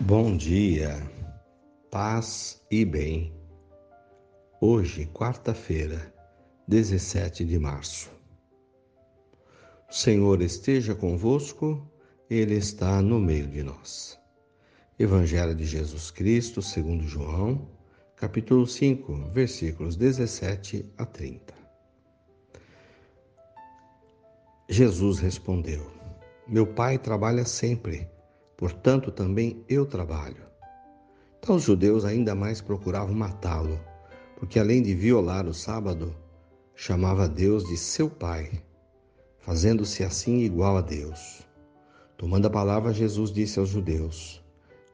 Bom dia, paz e bem. Hoje, quarta-feira, 17 de março. O Senhor esteja convosco, Ele está no meio de nós. Evangelho de Jesus Cristo, segundo João, capítulo 5, versículos 17 a 30. Jesus respondeu: Meu Pai trabalha sempre portanto também eu trabalho. Então os judeus ainda mais procuravam matá-lo, porque além de violar o sábado, chamava Deus de seu Pai, fazendo-se assim igual a Deus. Tomando a palavra, Jesus disse aos judeus: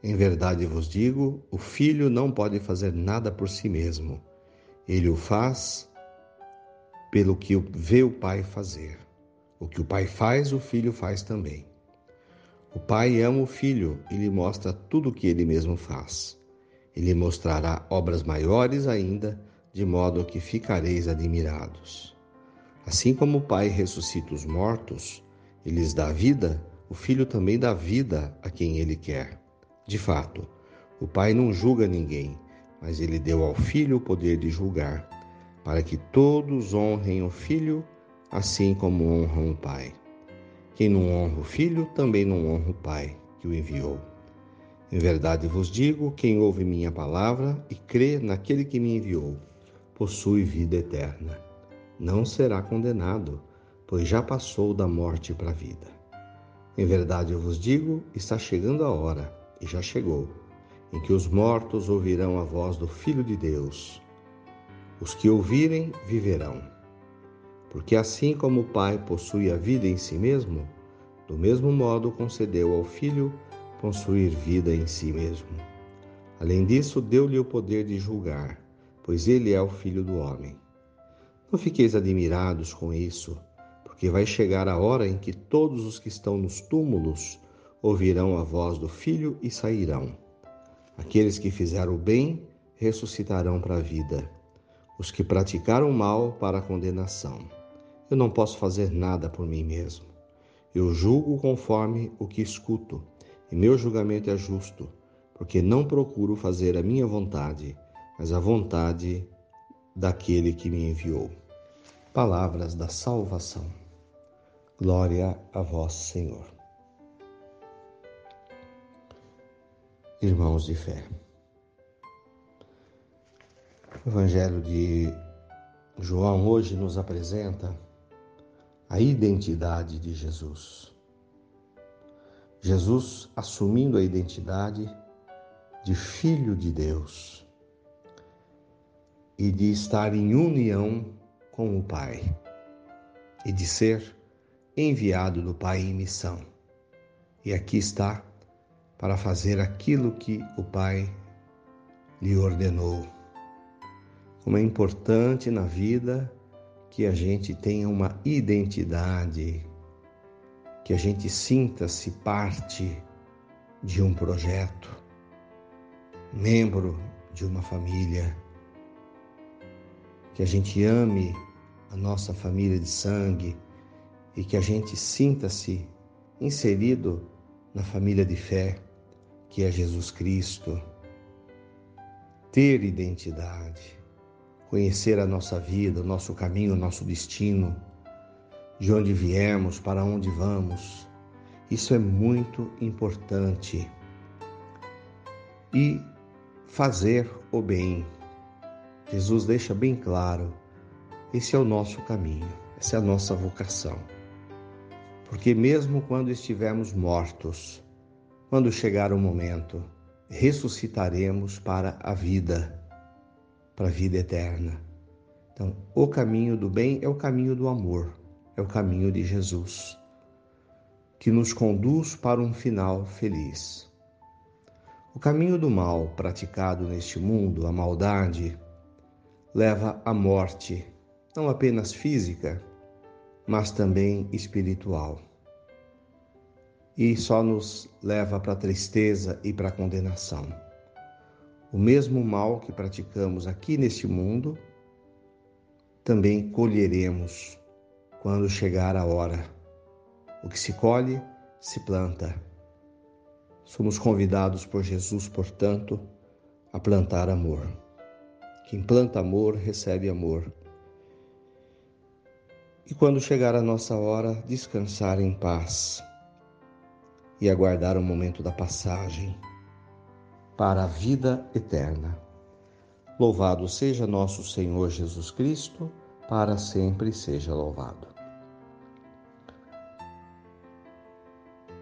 Em verdade vos digo, o filho não pode fazer nada por si mesmo. Ele o faz pelo que vê o pai fazer. O que o pai faz, o filho faz também. O Pai ama o Filho e lhe mostra tudo o que ele mesmo faz. Ele mostrará obras maiores ainda, de modo que ficareis admirados. Assim como o Pai ressuscita os mortos e lhes dá vida, o Filho também dá vida a quem ele quer. De fato, o Pai não julga ninguém, mas ele deu ao Filho o poder de julgar, para que todos honrem o Filho, assim como honram o Pai. Quem não honra o Filho, também não honra o Pai que o enviou. Em verdade vos digo: quem ouve minha palavra e crê naquele que me enviou, possui vida eterna. Não será condenado, pois já passou da morte para a vida. Em verdade eu vos digo: está chegando a hora, e já chegou, em que os mortos ouvirão a voz do Filho de Deus. Os que ouvirem viverão. Porque assim como o Pai possui a vida em si mesmo, do mesmo modo concedeu ao Filho possuir vida em si mesmo. Além disso, deu-lhe o poder de julgar, pois ele é o Filho do homem. Não fiqueis admirados com isso, porque vai chegar a hora em que todos os que estão nos túmulos ouvirão a voz do Filho e sairão. Aqueles que fizeram o bem ressuscitarão para a vida, os que praticaram o mal para a condenação. Eu não posso fazer nada por mim mesmo. Eu julgo conforme o que escuto, e meu julgamento é justo, porque não procuro fazer a minha vontade, mas a vontade daquele que me enviou. Palavras da salvação. Glória a vós, Senhor. Irmãos de fé. O Evangelho de João hoje nos apresenta a identidade de Jesus. Jesus assumindo a identidade de Filho de Deus e de estar em união com o Pai e de ser enviado do Pai em missão. E aqui está para fazer aquilo que o Pai lhe ordenou. Como é importante na vida que a gente tenha uma identidade, que a gente sinta-se parte de um projeto, membro de uma família, que a gente ame a nossa família de sangue e que a gente sinta-se inserido na família de fé, que é Jesus Cristo. Ter identidade conhecer a nossa vida, o nosso caminho, o nosso destino, de onde viemos, para onde vamos. Isso é muito importante. E fazer o bem. Jesus deixa bem claro: esse é o nosso caminho, essa é a nossa vocação. Porque, mesmo quando estivermos mortos, quando chegar o momento, ressuscitaremos para a vida para a vida eterna. Então, o caminho do bem é o caminho do amor, é o caminho de Jesus, que nos conduz para um final feliz. O caminho do mal praticado neste mundo, a maldade, leva à morte, não apenas física, mas também espiritual. E só nos leva para a tristeza e para a condenação. O mesmo mal que praticamos aqui neste mundo, também colheremos quando chegar a hora. O que se colhe, se planta. Somos convidados por Jesus, portanto, a plantar amor. Quem planta amor recebe amor. E quando chegar a nossa hora, descansar em paz e aguardar o momento da passagem para a vida eterna. Louvado seja nosso Senhor Jesus Cristo, para sempre seja louvado.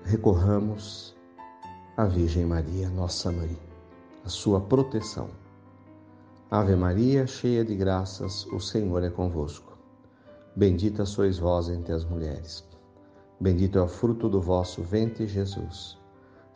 Recorramos à Virgem Maria, nossa mãe, a sua proteção. Ave Maria, cheia de graças, o Senhor é convosco. Bendita sois vós entre as mulheres. Bendito é o fruto do vosso ventre, Jesus.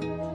Bye.